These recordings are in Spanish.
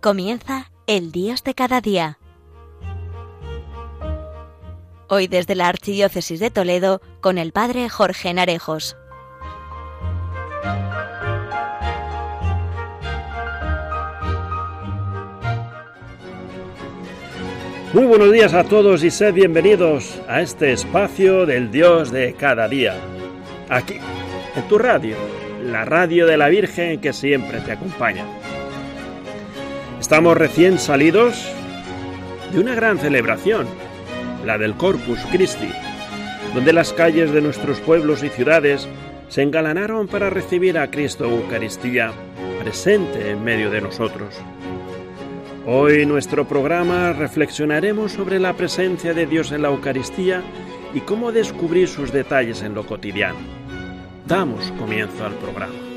Comienza el Dios de cada día. Hoy desde la Archidiócesis de Toledo con el Padre Jorge Narejos. Muy buenos días a todos y sed bienvenidos a este espacio del Dios de cada día. Aquí, en tu radio, la radio de la Virgen que siempre te acompaña. Estamos recién salidos de una gran celebración, la del Corpus Christi, donde las calles de nuestros pueblos y ciudades se engalanaron para recibir a Cristo Eucaristía presente en medio de nosotros. Hoy en nuestro programa reflexionaremos sobre la presencia de Dios en la Eucaristía y cómo descubrir sus detalles en lo cotidiano. Damos comienzo al programa.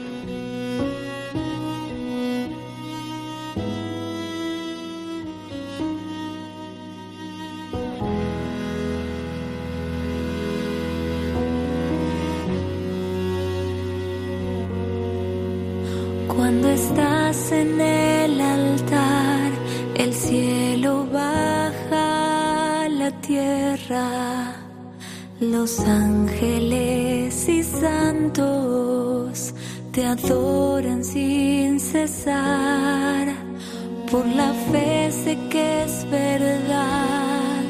Cuando estás en el altar, el cielo baja a la tierra, los ángeles y santos te adoran sin cesar. Por la fe sé que es verdad,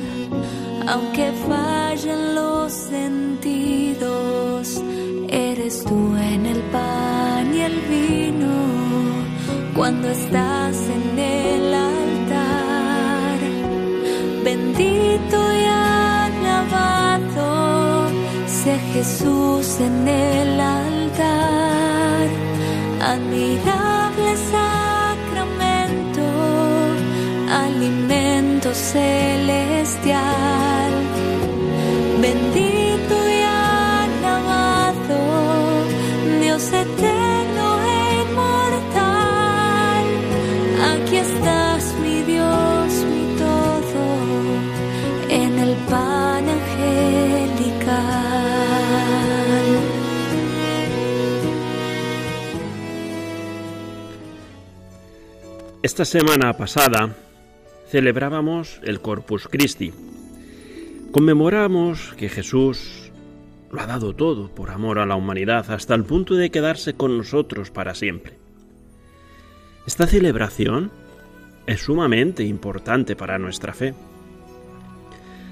aunque fallen los sentidos, cuando estás en el altar. Bendito y alabado sea Jesús en el altar. Admirable sacramento, Esta semana pasada celebrábamos el Corpus Christi. Conmemoramos que Jesús lo ha dado todo por amor a la humanidad hasta el punto de quedarse con nosotros para siempre. Esta celebración es sumamente importante para nuestra fe.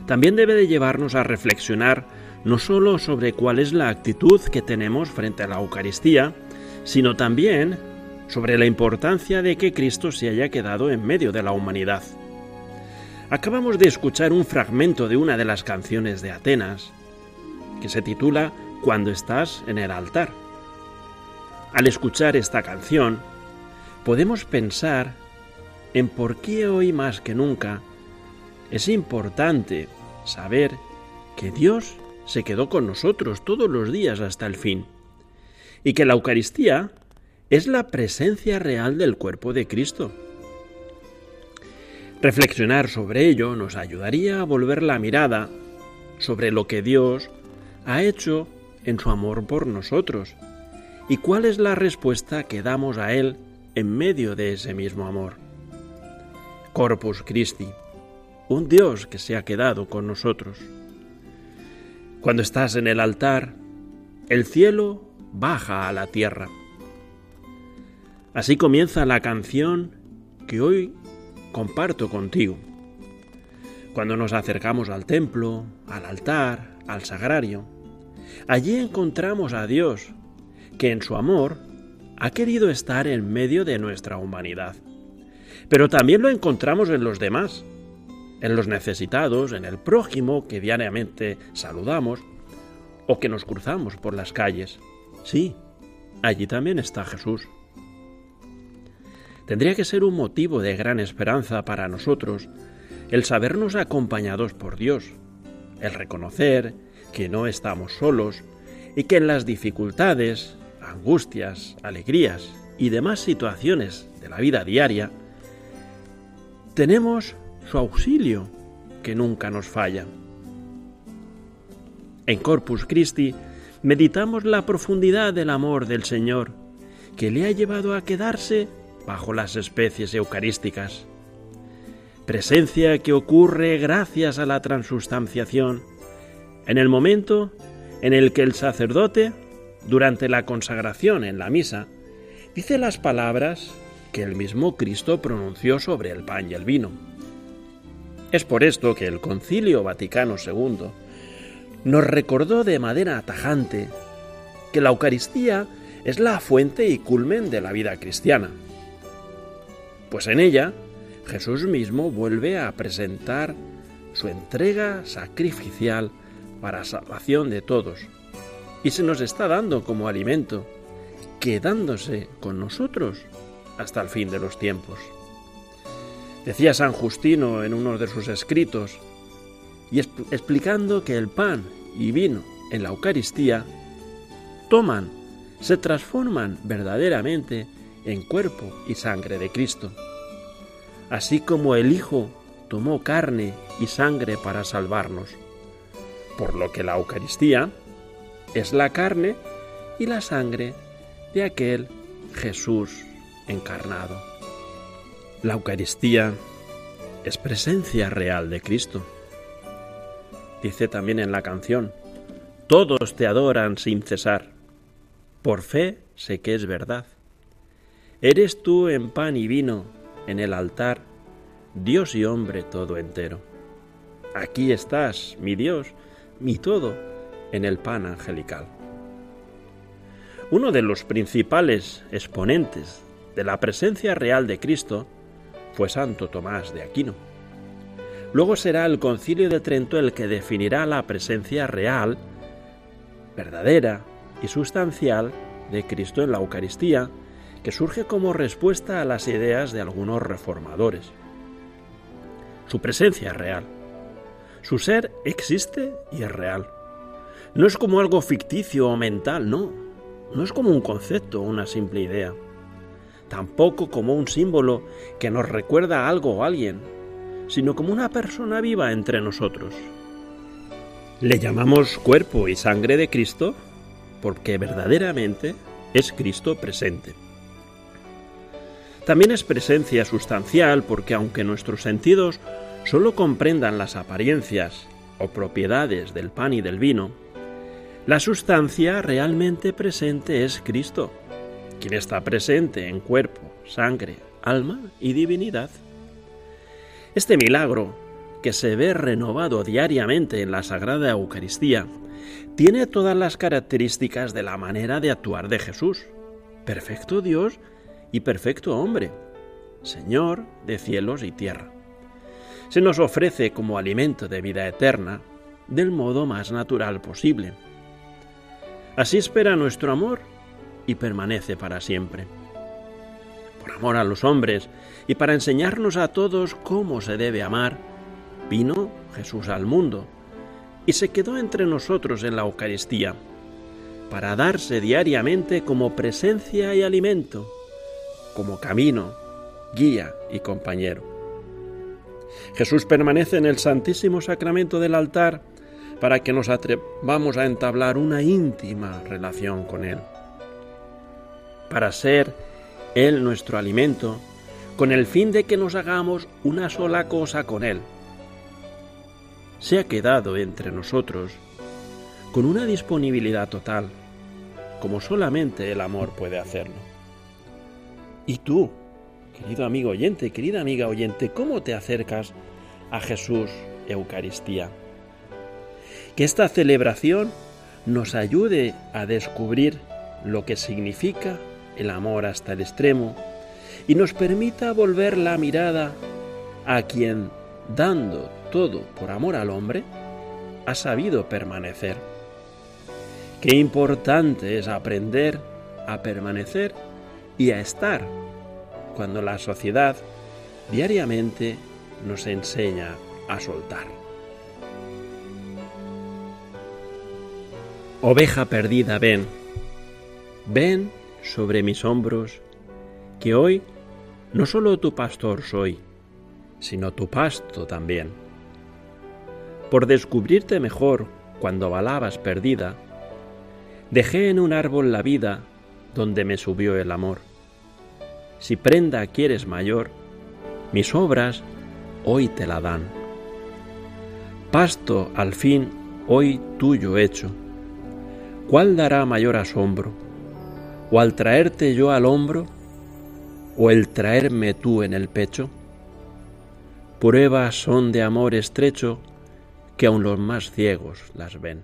También debe de llevarnos a reflexionar no sólo sobre cuál es la actitud que tenemos frente a la Eucaristía, sino también sobre la importancia de que Cristo se haya quedado en medio de la humanidad. Acabamos de escuchar un fragmento de una de las canciones de Atenas, que se titula Cuando estás en el altar. Al escuchar esta canción, podemos pensar en por qué hoy más que nunca es importante saber que Dios se quedó con nosotros todos los días hasta el fin, y que la Eucaristía es la presencia real del cuerpo de Cristo. Reflexionar sobre ello nos ayudaría a volver la mirada sobre lo que Dios ha hecho en su amor por nosotros y cuál es la respuesta que damos a Él en medio de ese mismo amor. Corpus Christi, un Dios que se ha quedado con nosotros. Cuando estás en el altar, el cielo baja a la tierra. Así comienza la canción que hoy comparto contigo. Cuando nos acercamos al templo, al altar, al sagrario, allí encontramos a Dios, que en su amor ha querido estar en medio de nuestra humanidad. Pero también lo encontramos en los demás, en los necesitados, en el prójimo que diariamente saludamos o que nos cruzamos por las calles. Sí, allí también está Jesús. Tendría que ser un motivo de gran esperanza para nosotros el sabernos acompañados por Dios, el reconocer que no estamos solos y que en las dificultades, angustias, alegrías y demás situaciones de la vida diaria, tenemos su auxilio que nunca nos falla. En Corpus Christi meditamos la profundidad del amor del Señor, que le ha llevado a quedarse bajo las especies eucarísticas. Presencia que ocurre gracias a la transustanciación, en el momento en el que el sacerdote, durante la consagración en la misa, dice las palabras que el mismo Cristo pronunció sobre el pan y el vino. Es por esto que el Concilio Vaticano II nos recordó de manera tajante que la Eucaristía es la fuente y culmen de la vida cristiana. Pues en ella Jesús mismo vuelve a presentar su entrega sacrificial para salvación de todos y se nos está dando como alimento, quedándose con nosotros hasta el fin de los tiempos. Decía San Justino en uno de sus escritos, y explicando que el pan y vino en la Eucaristía toman, se transforman verdaderamente en cuerpo y sangre de Cristo. Así como el Hijo tomó carne y sangre para salvarnos. Por lo que la Eucaristía es la carne y la sangre de aquel Jesús encarnado. La Eucaristía es presencia real de Cristo. Dice también en la canción, todos te adoran sin cesar. Por fe sé que es verdad. Eres tú en pan y vino, en el altar, Dios y hombre todo entero. Aquí estás, mi Dios, mi todo, en el pan angelical. Uno de los principales exponentes de la presencia real de Cristo fue Santo Tomás de Aquino. Luego será el concilio de Trento el que definirá la presencia real, verdadera y sustancial de Cristo en la Eucaristía, que surge como respuesta a las ideas de algunos reformadores. Su presencia es real. Su ser existe y es real. No es como algo ficticio o mental, no. No es como un concepto o una simple idea tampoco como un símbolo que nos recuerda a algo o alguien, sino como una persona viva entre nosotros. Le llamamos cuerpo y sangre de Cristo porque verdaderamente es Cristo presente. También es presencia sustancial porque aunque nuestros sentidos solo comprendan las apariencias o propiedades del pan y del vino, la sustancia realmente presente es Cristo, quien está presente en cuerpo, sangre, alma y divinidad. Este milagro, que se ve renovado diariamente en la Sagrada Eucaristía, tiene todas las características de la manera de actuar de Jesús, perfecto Dios y perfecto hombre, Señor de cielos y tierra. Se nos ofrece como alimento de vida eterna del modo más natural posible. Así espera nuestro amor y permanece para siempre. Por amor a los hombres y para enseñarnos a todos cómo se debe amar, vino Jesús al mundo y se quedó entre nosotros en la Eucaristía, para darse diariamente como presencia y alimento, como camino, guía y compañero. Jesús permanece en el Santísimo Sacramento del altar para que nos atrevamos a entablar una íntima relación con Él para ser Él nuestro alimento, con el fin de que nos hagamos una sola cosa con Él. Se ha quedado entre nosotros con una disponibilidad total, como solamente el amor puede hacerlo. ¿Y tú, querido amigo oyente, querida amiga oyente, cómo te acercas a Jesús Eucaristía? Que esta celebración nos ayude a descubrir lo que significa el amor hasta el extremo y nos permita volver la mirada a quien, dando todo por amor al hombre, ha sabido permanecer. Qué importante es aprender a permanecer y a estar cuando la sociedad diariamente nos enseña a soltar. Oveja perdida, ven, ven sobre mis hombros, que hoy no solo tu pastor soy, sino tu pasto también. Por descubrirte mejor cuando balabas perdida, dejé en un árbol la vida donde me subió el amor. si prenda quieres mayor, mis obras hoy te la dan. Pasto al fin hoy tuyo hecho, ¿cuál dará mayor asombro? ¿O al traerte yo al hombro? ¿O el traerme tú en el pecho? Pruebas son de amor estrecho que aun los más ciegos las ven.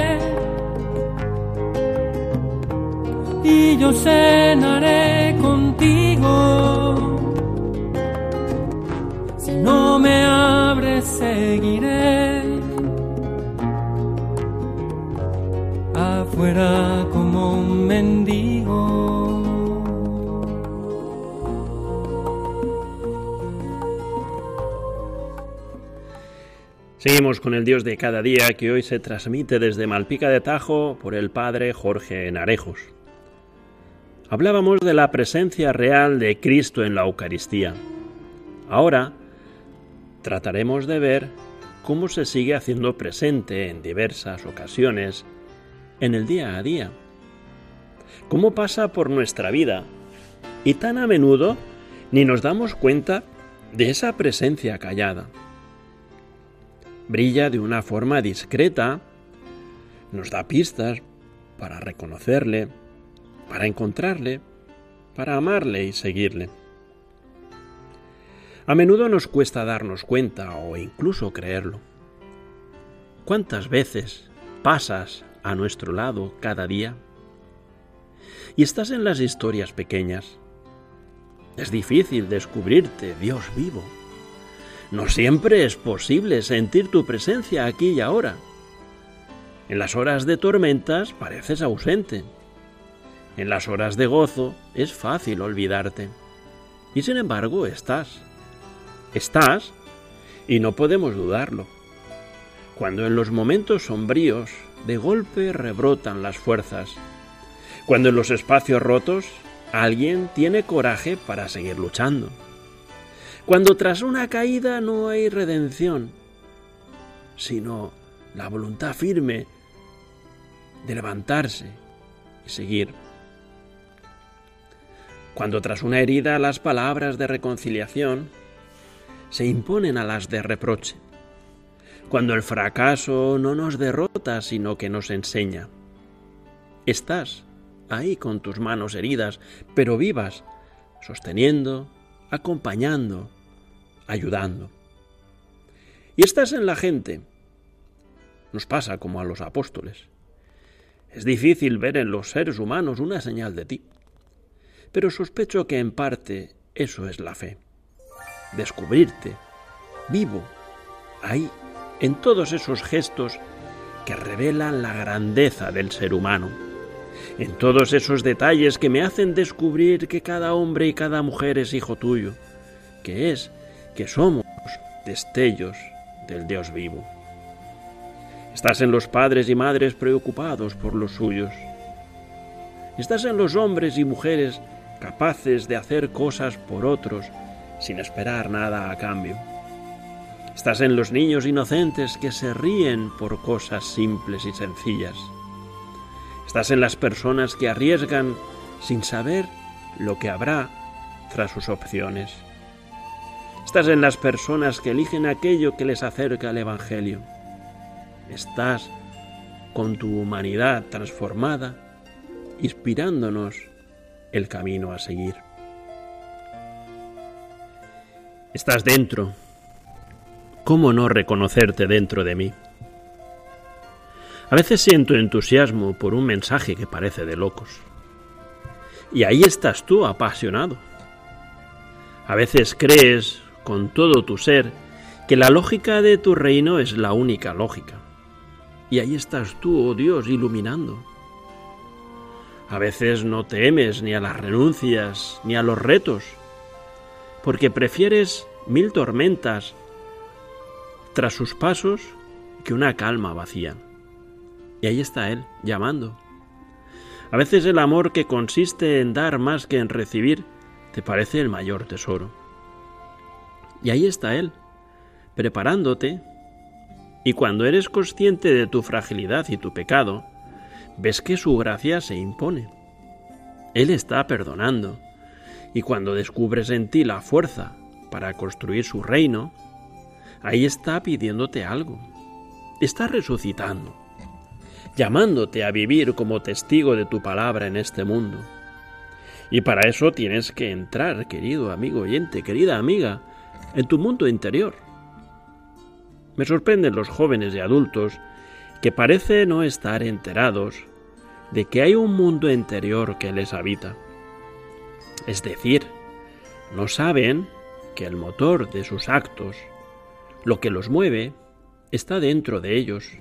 yo cenaré contigo. Si no me abres, seguiré afuera como un mendigo. Seguimos con el Dios de cada día que hoy se transmite desde Malpica de Tajo por el Padre Jorge Narejos. Hablábamos de la presencia real de Cristo en la Eucaristía. Ahora trataremos de ver cómo se sigue haciendo presente en diversas ocasiones en el día a día. Cómo pasa por nuestra vida y tan a menudo ni nos damos cuenta de esa presencia callada. Brilla de una forma discreta, nos da pistas para reconocerle, para encontrarle, para amarle y seguirle. A menudo nos cuesta darnos cuenta o incluso creerlo. ¿Cuántas veces pasas a nuestro lado cada día? Y estás en las historias pequeñas. Es difícil descubrirte, Dios vivo. No siempre es posible sentir tu presencia aquí y ahora. En las horas de tormentas pareces ausente. En las horas de gozo es fácil olvidarte. Y sin embargo estás. Estás y no podemos dudarlo. Cuando en los momentos sombríos de golpe rebrotan las fuerzas. Cuando en los espacios rotos alguien tiene coraje para seguir luchando. Cuando tras una caída no hay redención, sino la voluntad firme de levantarse y seguir. Cuando tras una herida las palabras de reconciliación se imponen a las de reproche. Cuando el fracaso no nos derrota, sino que nos enseña. Estás ahí con tus manos heridas, pero vivas, sosteniendo, acompañando, ayudando. Y estás en la gente. Nos pasa como a los apóstoles. Es difícil ver en los seres humanos una señal de ti pero sospecho que en parte eso es la fe. Descubrirte, vivo, ahí, en todos esos gestos que revelan la grandeza del ser humano, en todos esos detalles que me hacen descubrir que cada hombre y cada mujer es hijo tuyo, que es, que somos destellos del Dios vivo. Estás en los padres y madres preocupados por los suyos. Estás en los hombres y mujeres capaces de hacer cosas por otros sin esperar nada a cambio. Estás en los niños inocentes que se ríen por cosas simples y sencillas. Estás en las personas que arriesgan sin saber lo que habrá tras sus opciones. Estás en las personas que eligen aquello que les acerca al Evangelio. Estás con tu humanidad transformada, inspirándonos el camino a seguir. Estás dentro. ¿Cómo no reconocerte dentro de mí? A veces siento entusiasmo por un mensaje que parece de locos. Y ahí estás tú, apasionado. A veces crees, con todo tu ser, que la lógica de tu reino es la única lógica. Y ahí estás tú, oh Dios, iluminando. A veces no temes ni a las renuncias ni a los retos, porque prefieres mil tormentas tras sus pasos que una calma vacía. Y ahí está Él, llamando. A veces el amor que consiste en dar más que en recibir te parece el mayor tesoro. Y ahí está Él, preparándote, y cuando eres consciente de tu fragilidad y tu pecado, ves que su gracia se impone. Él está perdonando, y cuando descubres en ti la fuerza para construir su reino, ahí está pidiéndote algo. Está resucitando llamándote a vivir como testigo de tu palabra en este mundo. Y para eso tienes que entrar, querido amigo oyente, querida amiga, en tu mundo interior. Me sorprenden los jóvenes y adultos que parece no estar enterados de que hay un mundo interior que les habita. Es decir, no saben que el motor de sus actos, lo que los mueve, está dentro de ellos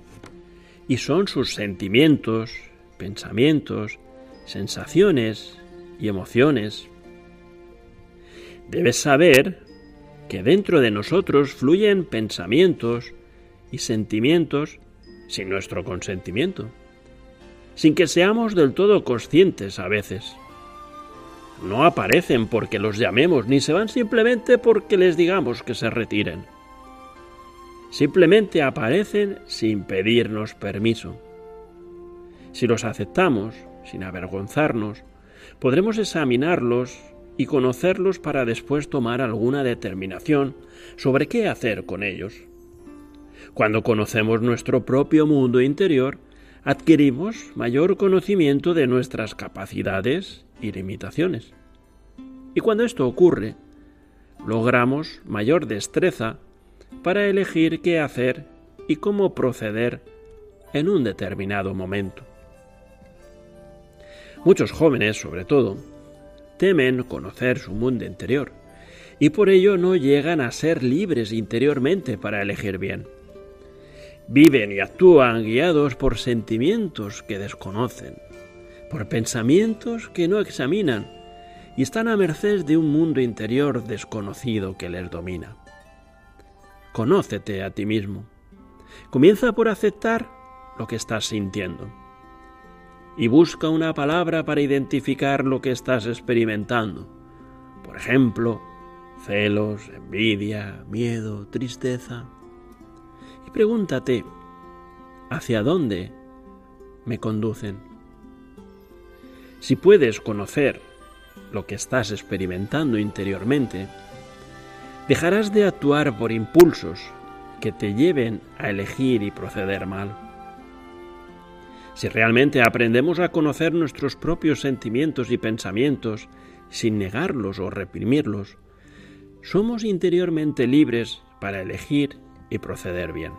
y son sus sentimientos, pensamientos, sensaciones y emociones. Debes saber que dentro de nosotros fluyen pensamientos y sentimientos sin nuestro consentimiento, sin que seamos del todo conscientes a veces. No aparecen porque los llamemos, ni se van simplemente porque les digamos que se retiren. Simplemente aparecen sin pedirnos permiso. Si los aceptamos, sin avergonzarnos, podremos examinarlos y conocerlos para después tomar alguna determinación sobre qué hacer con ellos. Cuando conocemos nuestro propio mundo interior, adquirimos mayor conocimiento de nuestras capacidades y limitaciones. Y cuando esto ocurre, logramos mayor destreza para elegir qué hacer y cómo proceder en un determinado momento. Muchos jóvenes, sobre todo, temen conocer su mundo interior y por ello no llegan a ser libres interiormente para elegir bien. Viven y actúan guiados por sentimientos que desconocen, por pensamientos que no examinan y están a merced de un mundo interior desconocido que les domina. Conócete a ti mismo. Comienza por aceptar lo que estás sintiendo. Y busca una palabra para identificar lo que estás experimentando. Por ejemplo, celos, envidia, miedo, tristeza. Pregúntate, ¿hacia dónde me conducen? Si puedes conocer lo que estás experimentando interiormente, dejarás de actuar por impulsos que te lleven a elegir y proceder mal. Si realmente aprendemos a conocer nuestros propios sentimientos y pensamientos sin negarlos o reprimirlos, somos interiormente libres para elegir y proceder bien.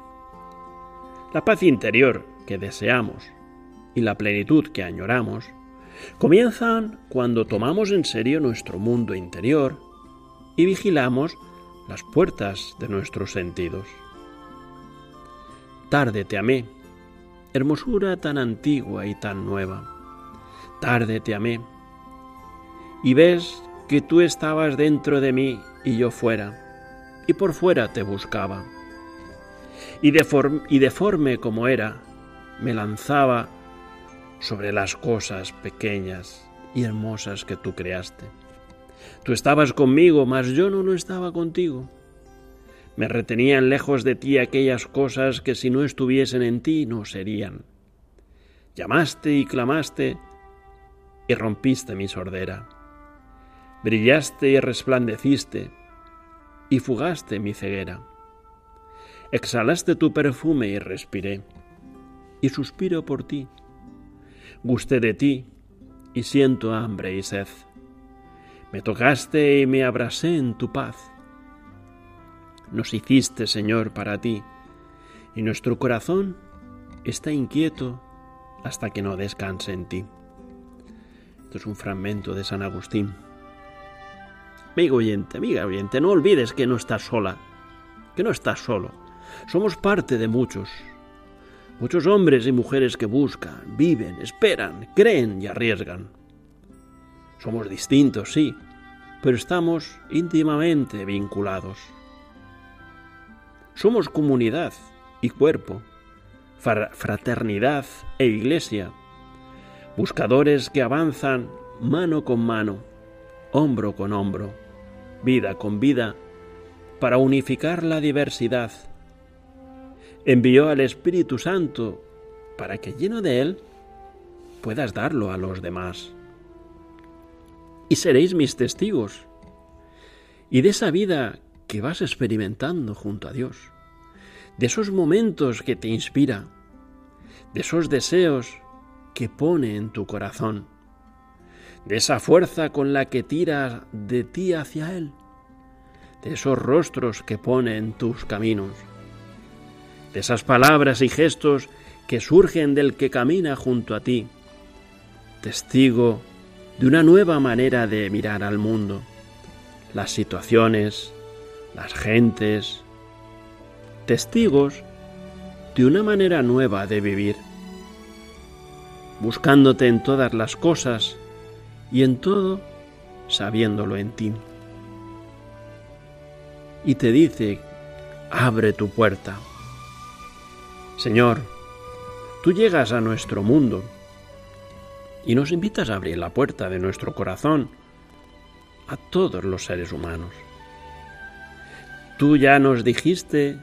La paz interior que deseamos y la plenitud que añoramos comienzan cuando tomamos en serio nuestro mundo interior y vigilamos las puertas de nuestros sentidos. Tarde te amé, hermosura tan antigua y tan nueva. Tarde te amé. Y ves que tú estabas dentro de mí y yo fuera, y por fuera te buscaba. Y, deforme, como era, me lanzaba sobre las cosas pequeñas y hermosas que tú creaste. Tú estabas conmigo, mas yo no estaba contigo. Me retenían lejos de ti aquellas cosas que si no estuviesen en ti no serían. Llamaste y clamaste y rompiste mi sordera. Brillaste y resplandeciste, y fugaste mi ceguera. Exhalaste tu perfume y respiré, y suspiro por ti. Gusté de ti y siento hambre y sed. Me tocaste y me abrasé en tu paz. Nos hiciste, Señor, para ti, y nuestro corazón está inquieto hasta que no descanse en ti. Esto es un fragmento de San Agustín. Amigo oyente, amiga oyente, no olvides que no estás sola, que no estás solo. Somos parte de muchos, muchos hombres y mujeres que buscan, viven, esperan, creen y arriesgan. Somos distintos, sí, pero estamos íntimamente vinculados. Somos comunidad y cuerpo, fraternidad e iglesia, buscadores que avanzan mano con mano, hombro con hombro, vida con vida, para unificar la diversidad. Envió al Espíritu Santo para que lleno de él puedas darlo a los demás. Y seréis mis testigos. Y de esa vida que vas experimentando junto a Dios de esos momentos que te inspira, de esos deseos que pone en tu corazón, de esa fuerza con la que tiras de ti hacia Él, de esos rostros que pone en tus caminos, de esas palabras y gestos que surgen del que camina junto a ti, testigo de una nueva manera de mirar al mundo, las situaciones, las gentes, testigos de una manera nueva de vivir, buscándote en todas las cosas y en todo sabiéndolo en ti. Y te dice, abre tu puerta. Señor, tú llegas a nuestro mundo y nos invitas a abrir la puerta de nuestro corazón a todos los seres humanos. Tú ya nos dijiste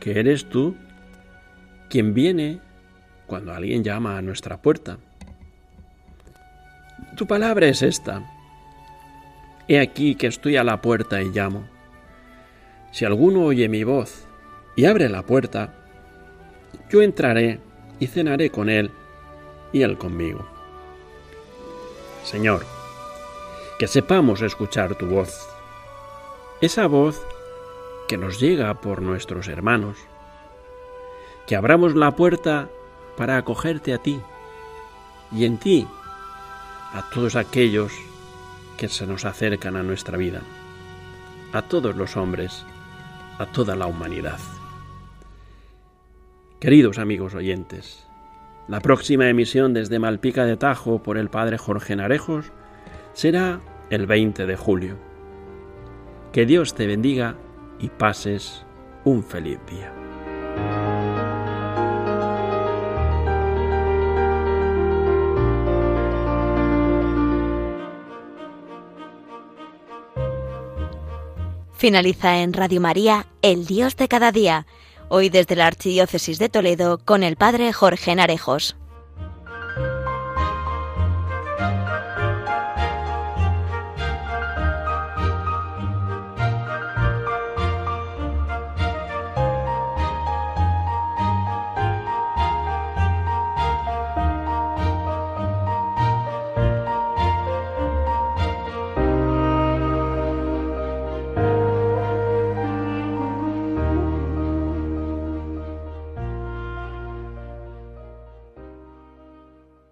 que eres tú quien viene cuando alguien llama a nuestra puerta. Tu palabra es esta. He aquí que estoy a la puerta y llamo. Si alguno oye mi voz y abre la puerta, yo entraré y cenaré con él y él conmigo. Señor, que sepamos escuchar tu voz, esa voz que nos llega por nuestros hermanos. Que abramos la puerta para acogerte a ti y en ti a todos aquellos que se nos acercan a nuestra vida, a todos los hombres, a toda la humanidad. Queridos amigos oyentes, la próxima emisión desde Malpica de Tajo por el Padre Jorge Narejos será el 20 de julio. Que Dios te bendiga y pases un feliz día. Finaliza en Radio María El Dios de cada día, hoy desde la Archidiócesis de Toledo con el Padre Jorge Narejos.